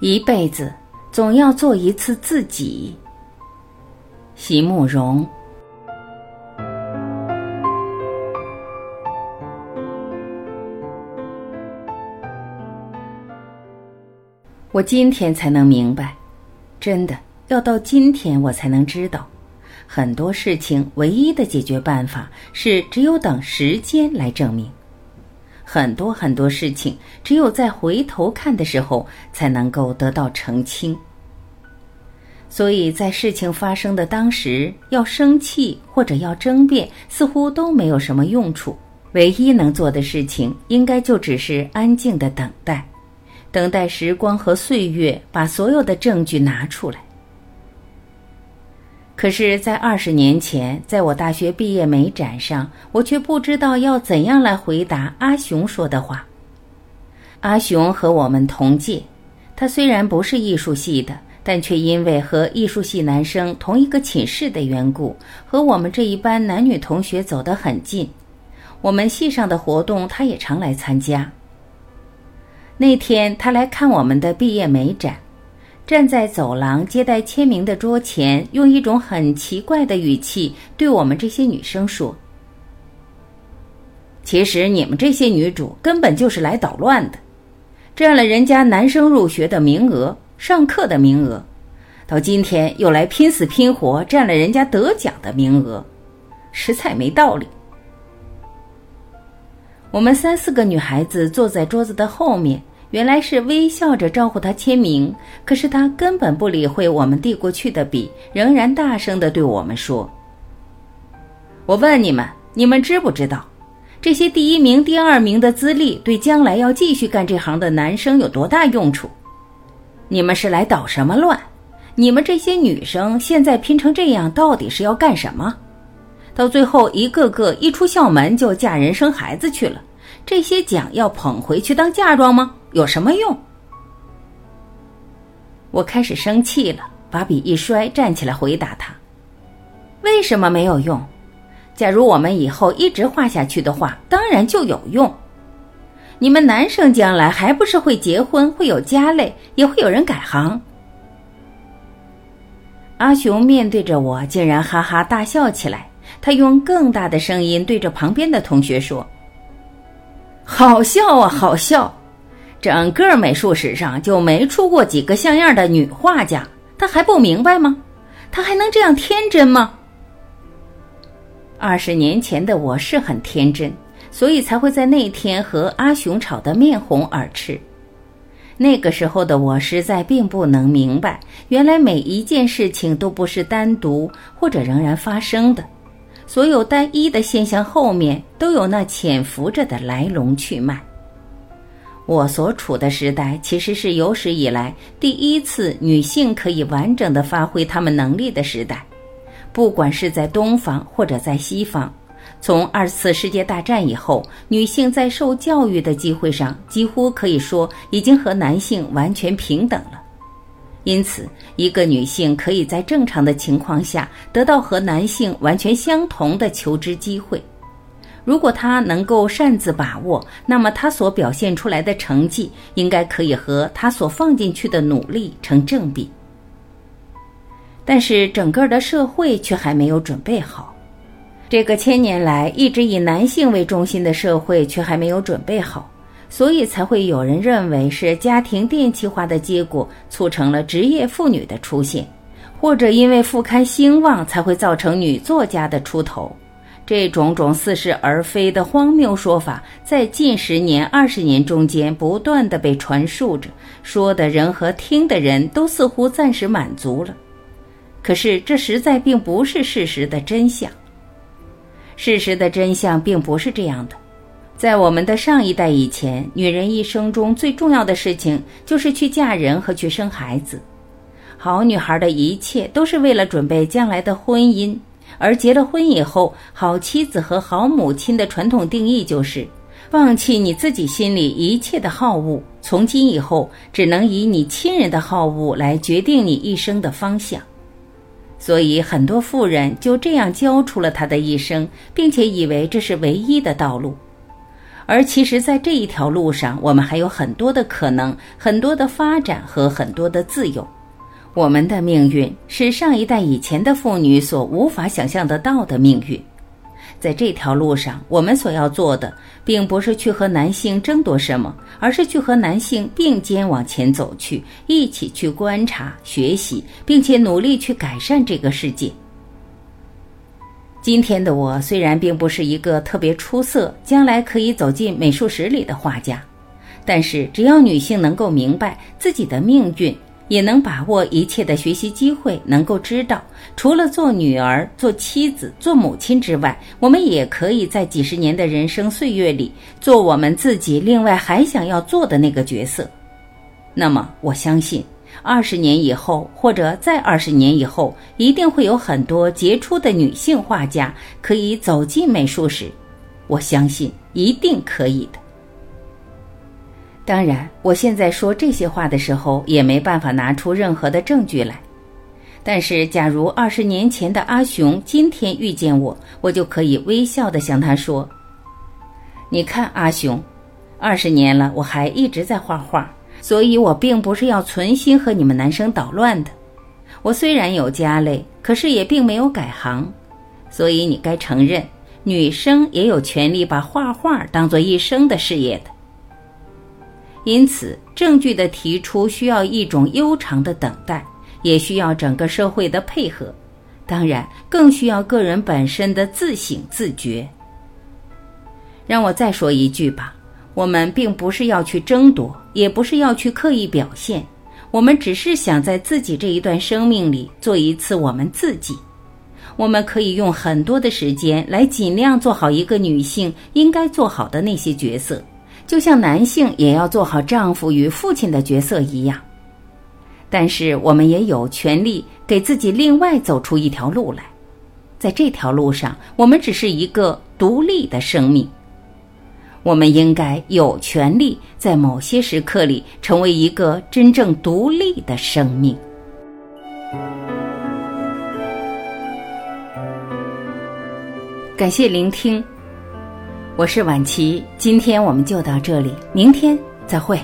一辈子总要做一次自己。席慕容。我今天才能明白，真的要到今天我才能知道，很多事情唯一的解决办法是只有等时间来证明。很多很多事情，只有在回头看的时候，才能够得到澄清。所以在事情发生的当时，要生气或者要争辩，似乎都没有什么用处。唯一能做的事情，应该就只是安静的等待，等待时光和岁月把所有的证据拿出来。可是，在二十年前，在我大学毕业美展上，我却不知道要怎样来回答阿雄说的话。阿雄和我们同届，他虽然不是艺术系的，但却因为和艺术系男生同一个寝室的缘故，和我们这一班男女同学走得很近。我们系上的活动，他也常来参加。那天，他来看我们的毕业美展。站在走廊接待签名的桌前，用一种很奇怪的语气对我们这些女生说：“其实你们这些女主根本就是来捣乱的，占了人家男生入学的名额、上课的名额，到今天又来拼死拼活占了人家得奖的名额，实在没道理。”我们三四个女孩子坐在桌子的后面。原来是微笑着招呼他签名，可是他根本不理会我们递过去的笔，仍然大声的对我们说：“我问你们，你们知不知道，这些第一名、第二名的资历对将来要继续干这行的男生有多大用处？你们是来捣什么乱？你们这些女生现在拼成这样，到底是要干什么？到最后一个个一出校门就嫁人生孩子去了。”这些奖要捧回去当嫁妆吗？有什么用？我开始生气了，把笔一摔，站起来回答他：“为什么没有用？假如我们以后一直画下去的话，当然就有用。你们男生将来还不是会结婚，会有家累，也会有人改行。”阿雄面对着我，竟然哈哈大笑起来。他用更大的声音对着旁边的同学说。好笑啊，好笑！整个美术史上就没出过几个像样的女画家，他还不明白吗？他还能这样天真吗？二十年前的我是很天真，所以才会在那天和阿雄吵得面红耳赤。那个时候的我实在并不能明白，原来每一件事情都不是单独或者仍然发生的。所有单一的现象后面都有那潜伏着的来龙去脉。我所处的时代其实是有史以来第一次女性可以完整的发挥她们能力的时代，不管是在东方或者在西方。从二次世界大战以后，女性在受教育的机会上几乎可以说已经和男性完全平等了。因此，一个女性可以在正常的情况下得到和男性完全相同的求知机会。如果他能够擅自把握，那么他所表现出来的成绩应该可以和他所放进去的努力成正比。但是，整个的社会却还没有准备好，这个千年来一直以男性为中心的社会却还没有准备好。所以才会有人认为是家庭电气化的结果促成了职业妇女的出现，或者因为副刊兴旺才会造成女作家的出头。这种种似是而非的荒谬说法，在近十年、二十年中间不断的被传述着，说的人和听的人都似乎暂时满足了。可是这实在并不是事实的真相。事实的真相并不是这样的。在我们的上一代以前，女人一生中最重要的事情就是去嫁人和去生孩子。好女孩的一切都是为了准备将来的婚姻，而结了婚以后，好妻子和好母亲的传统定义就是放弃你自己心里一切的好恶，从今以后只能以你亲人的好恶来决定你一生的方向。所以，很多妇人就这样交出了她的一生，并且以为这是唯一的道路。而其实，在这一条路上，我们还有很多的可能，很多的发展和很多的自由。我们的命运是上一代以前的妇女所无法想象得到的命运。在这条路上，我们所要做的，并不是去和男性争夺什么，而是去和男性并肩往前走去，一起去观察、学习，并且努力去改善这个世界。今天的我虽然并不是一个特别出色、将来可以走进美术史里的画家，但是只要女性能够明白自己的命运，也能把握一切的学习机会，能够知道，除了做女儿、做妻子、做母亲之外，我们也可以在几十年的人生岁月里做我们自己另外还想要做的那个角色，那么我相信。二十年以后，或者再二十年以后，一定会有很多杰出的女性画家可以走进美术史。我相信一定可以的。当然，我现在说这些话的时候，也没办法拿出任何的证据来。但是，假如二十年前的阿雄今天遇见我，我就可以微笑的向他说：“你看，阿雄，二十年了，我还一直在画画。”所以我并不是要存心和你们男生捣乱的。我虽然有家累，可是也并没有改行。所以你该承认，女生也有权利把画画当做一生的事业的。因此，证据的提出需要一种悠长的等待，也需要整个社会的配合，当然更需要个人本身的自省自觉。让我再说一句吧。我们并不是要去争夺，也不是要去刻意表现，我们只是想在自己这一段生命里做一次我们自己。我们可以用很多的时间来尽量做好一个女性应该做好的那些角色，就像男性也要做好丈夫与父亲的角色一样。但是我们也有权利给自己另外走出一条路来，在这条路上，我们只是一个独立的生命。我们应该有权利在某些时刻里成为一个真正独立的生命。感谢聆听，我是婉琪，今天我们就到这里，明天再会。